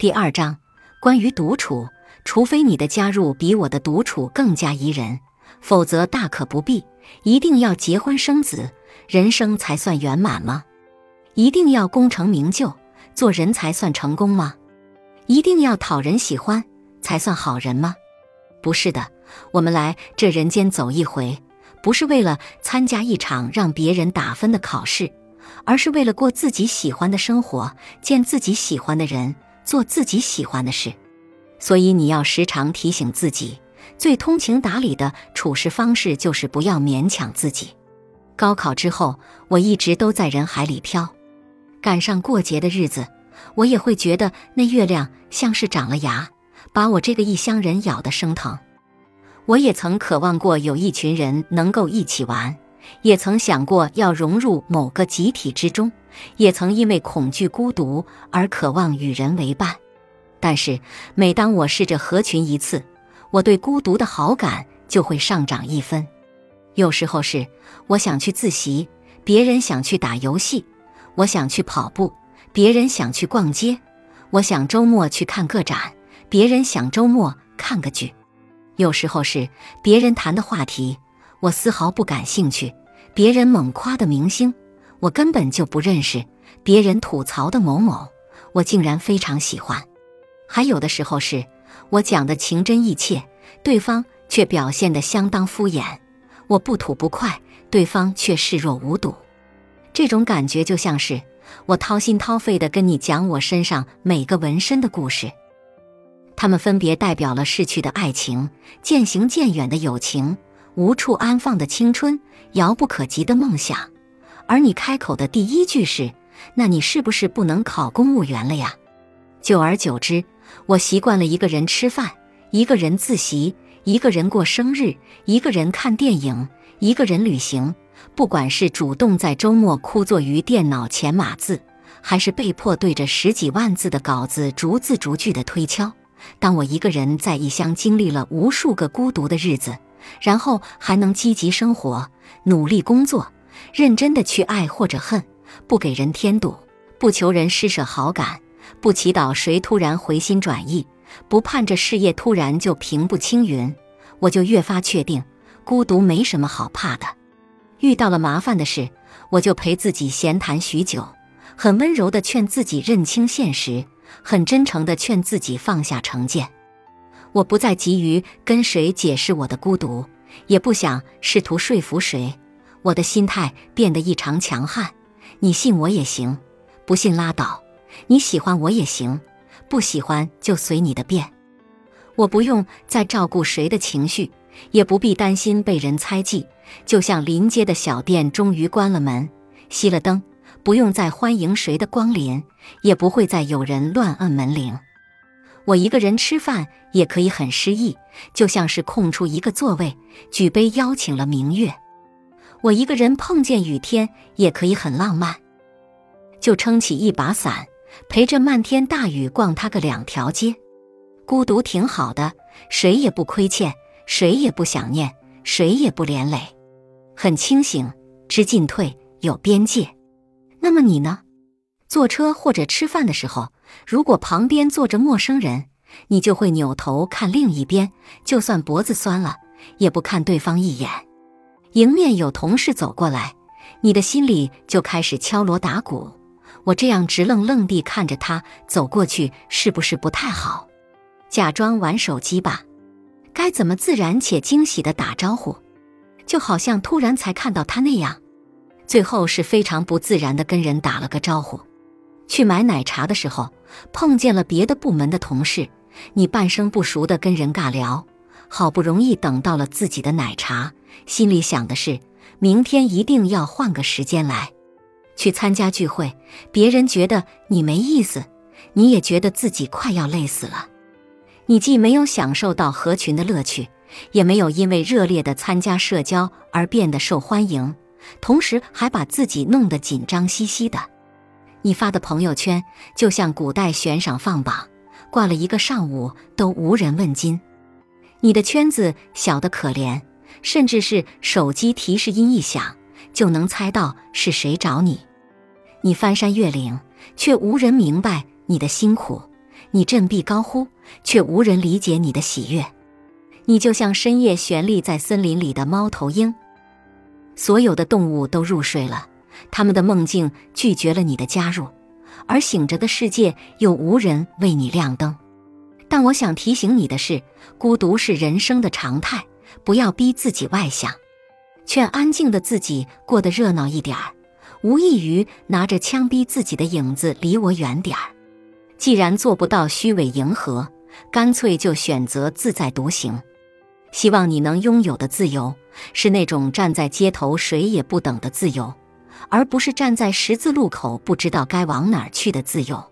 第二章关于独处，除非你的加入比我的独处更加宜人，否则大可不必。一定要结婚生子，人生才算圆满吗？一定要功成名就，做人才算成功吗？一定要讨人喜欢才算好人吗？不是的，我们来这人间走一回，不是为了参加一场让别人打分的考试，而是为了过自己喜欢的生活，见自己喜欢的人。做自己喜欢的事，所以你要时常提醒自己，最通情达理的处事方式就是不要勉强自己。高考之后，我一直都在人海里飘，赶上过节的日子，我也会觉得那月亮像是长了牙，把我这个异乡人咬得生疼。我也曾渴望过有一群人能够一起玩，也曾想过要融入某个集体之中。也曾因为恐惧孤独而渴望与人为伴，但是每当我试着合群一次，我对孤独的好感就会上涨一分。有时候是我想去自习，别人想去打游戏；我想去跑步，别人想去逛街；我想周末去看个展，别人想周末看个剧。有时候是别人谈的话题，我丝毫不感兴趣；别人猛夸的明星。我根本就不认识别人吐槽的某某，我竟然非常喜欢。还有的时候是我讲的情真意切，对方却表现得相当敷衍。我不吐不快，对方却视若无睹。这种感觉就像是我掏心掏肺地跟你讲我身上每个纹身的故事，他们分别代表了逝去的爱情、渐行渐远的友情、无处安放的青春、遥不可及的梦想。而你开口的第一句是：“那你是不是不能考公务员了呀？”久而久之，我习惯了一个人吃饭，一个人自习，一个人过生日，一个人看电影，一个人旅行。不管是主动在周末枯坐于电脑前码字，还是被迫对着十几万字的稿子逐字逐句的推敲，当我一个人在异乡经历了无数个孤独的日子，然后还能积极生活，努力工作。认真的去爱或者恨，不给人添堵，不求人施舍好感，不祈祷谁突然回心转意，不盼着事业突然就平步青云，我就越发确定，孤独没什么好怕的。遇到了麻烦的事，我就陪自己闲谈许久，很温柔的劝自己认清现实，很真诚的劝自己放下成见。我不再急于跟谁解释我的孤独，也不想试图说服谁。我的心态变得异常强悍，你信我也行，不信拉倒；你喜欢我也行，不喜欢就随你的便。我不用再照顾谁的情绪，也不必担心被人猜忌。就像临街的小店终于关了门，熄了灯，不用再欢迎谁的光临，也不会再有人乱按门铃。我一个人吃饭也可以很诗意，就像是空出一个座位，举杯邀请了明月。我一个人碰见雨天也可以很浪漫，就撑起一把伞，陪着漫天大雨逛它个两条街。孤独挺好的，谁也不亏欠，谁也不想念，谁也不连累，很清醒，知进退，有边界。那么你呢？坐车或者吃饭的时候，如果旁边坐着陌生人，你就会扭头看另一边，就算脖子酸了，也不看对方一眼。迎面有同事走过来，你的心里就开始敲锣打鼓。我这样直愣愣地看着他走过去，是不是不太好？假装玩手机吧。该怎么自然且惊喜地打招呼？就好像突然才看到他那样。最后是非常不自然地跟人打了个招呼。去买奶茶的时候，碰见了别的部门的同事，你半生不熟的跟人尬聊。好不容易等到了自己的奶茶，心里想的是明天一定要换个时间来。去参加聚会，别人觉得你没意思，你也觉得自己快要累死了。你既没有享受到合群的乐趣，也没有因为热烈的参加社交而变得受欢迎，同时还把自己弄得紧张兮兮的。你发的朋友圈就像古代悬赏放榜，挂了一个上午都无人问津。你的圈子小得可怜，甚至是手机提示音一响就能猜到是谁找你。你翻山越岭，却无人明白你的辛苦；你振臂高呼，却无人理解你的喜悦。你就像深夜悬立在森林里的猫头鹰。所有的动物都入睡了，他们的梦境拒绝了你的加入，而醒着的世界又无人为你亮灯。但我想提醒你的是，孤独是人生的常态，不要逼自己外向，劝安静的自己过得热闹一点儿，无异于拿着枪逼自己的影子离我远点儿。既然做不到虚伪迎合，干脆就选择自在独行。希望你能拥有的自由，是那种站在街头谁也不等的自由，而不是站在十字路口不知道该往哪儿去的自由。